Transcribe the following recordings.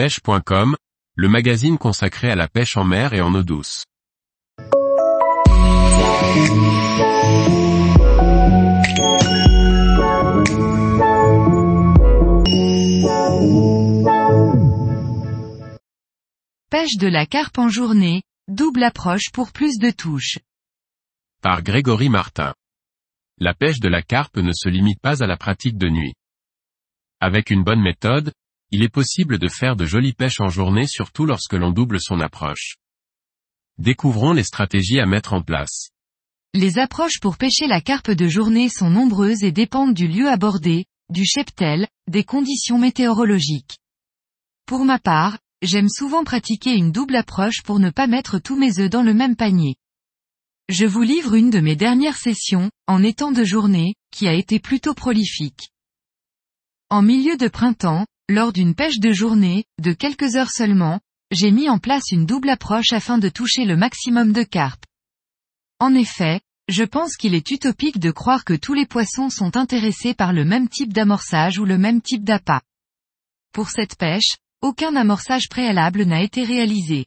pêche.com, le magazine consacré à la pêche en mer et en eau douce. Pêche de la carpe en journée, double approche pour plus de touches. Par Grégory Martin. La pêche de la carpe ne se limite pas à la pratique de nuit. Avec une bonne méthode, il est possible de faire de jolies pêches en journée surtout lorsque l'on double son approche. Découvrons les stratégies à mettre en place. Les approches pour pêcher la carpe de journée sont nombreuses et dépendent du lieu abordé, du cheptel, des conditions météorologiques. Pour ma part, j'aime souvent pratiquer une double approche pour ne pas mettre tous mes œufs dans le même panier. Je vous livre une de mes dernières sessions, en étant de journée, qui a été plutôt prolifique. En milieu de printemps, lors d'une pêche de journée, de quelques heures seulement, j'ai mis en place une double approche afin de toucher le maximum de carpes. En effet, je pense qu'il est utopique de croire que tous les poissons sont intéressés par le même type d'amorçage ou le même type d'appât. Pour cette pêche, aucun amorçage préalable n'a été réalisé.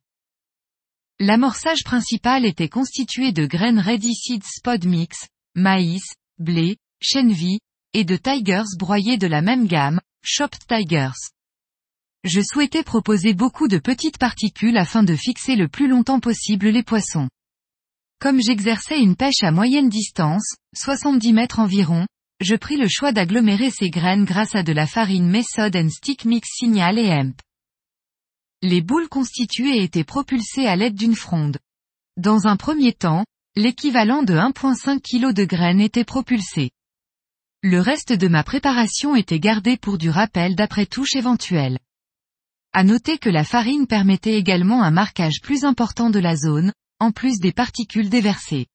L'amorçage principal était constitué de graines Ready Seeds Spod Mix, maïs, blé, chenvi, et de tigers broyés de la même gamme, Chopped Tigers. Je souhaitais proposer beaucoup de petites particules afin de fixer le plus longtemps possible les poissons. Comme j'exerçais une pêche à moyenne distance, 70 mètres environ, je pris le choix d'agglomérer ces graines grâce à de la farine Method and Stick Mix Signal et Hemp. Les boules constituées étaient propulsées à l'aide d'une fronde. Dans un premier temps, l'équivalent de 1.5 kg de graines était propulsé. Le reste de ma préparation était gardé pour du rappel d'après touche éventuelle. À noter que la farine permettait également un marquage plus important de la zone, en plus des particules déversées.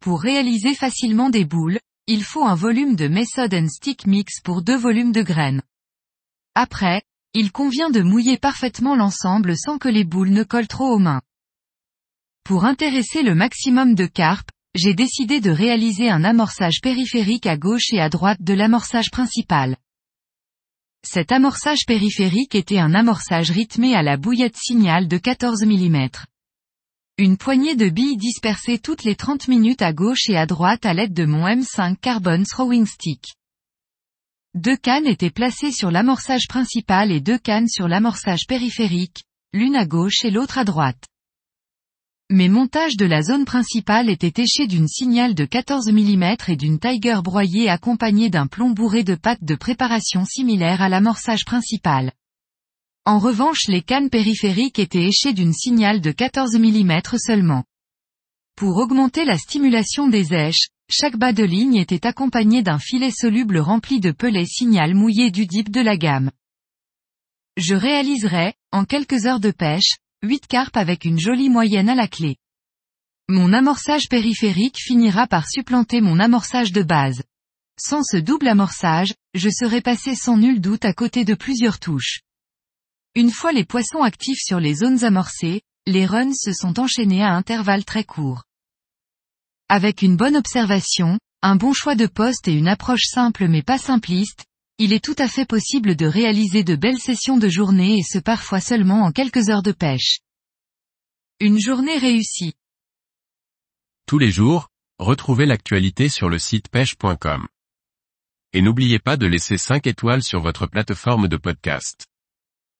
Pour réaliser facilement des boules, il faut un volume de Method and Stick Mix pour deux volumes de graines. Après, il convient de mouiller parfaitement l'ensemble sans que les boules ne collent trop aux mains. Pour intéresser le maximum de carpes, j'ai décidé de réaliser un amorçage périphérique à gauche et à droite de l'amorçage principal. Cet amorçage périphérique était un amorçage rythmé à la bouillette signal de 14 mm. Une poignée de billes dispersées toutes les 30 minutes à gauche et à droite à l'aide de mon M5 Carbon Throwing Stick. Deux cannes étaient placées sur l'amorçage principal et deux cannes sur l'amorçage périphérique, l'une à gauche et l'autre à droite. Mes montages de la zone principale étaient échés d'une signal de 14 mm et d'une Tiger broyée accompagnée d'un plomb bourré de pâte de préparation similaire à l'amorçage principal. En revanche les cannes périphériques étaient échées d'une signal de 14 mm seulement. Pour augmenter la stimulation des éches, chaque bas de ligne était accompagné d'un filet soluble rempli de pelets signal mouillé du dip de la gamme. Je réaliserai, en quelques heures de pêche, 8 carpes avec une jolie moyenne à la clé. Mon amorçage périphérique finira par supplanter mon amorçage de base. Sans ce double amorçage, je serais passé sans nul doute à côté de plusieurs touches. Une fois les poissons actifs sur les zones amorcées, les runs se sont enchaînés à intervalles très courts. Avec une bonne observation, un bon choix de poste et une approche simple mais pas simpliste, il est tout à fait possible de réaliser de belles sessions de journée et ce parfois seulement en quelques heures de pêche. Une journée réussie. Tous les jours, retrouvez l'actualité sur le site pêche.com. Et n'oubliez pas de laisser 5 étoiles sur votre plateforme de podcast.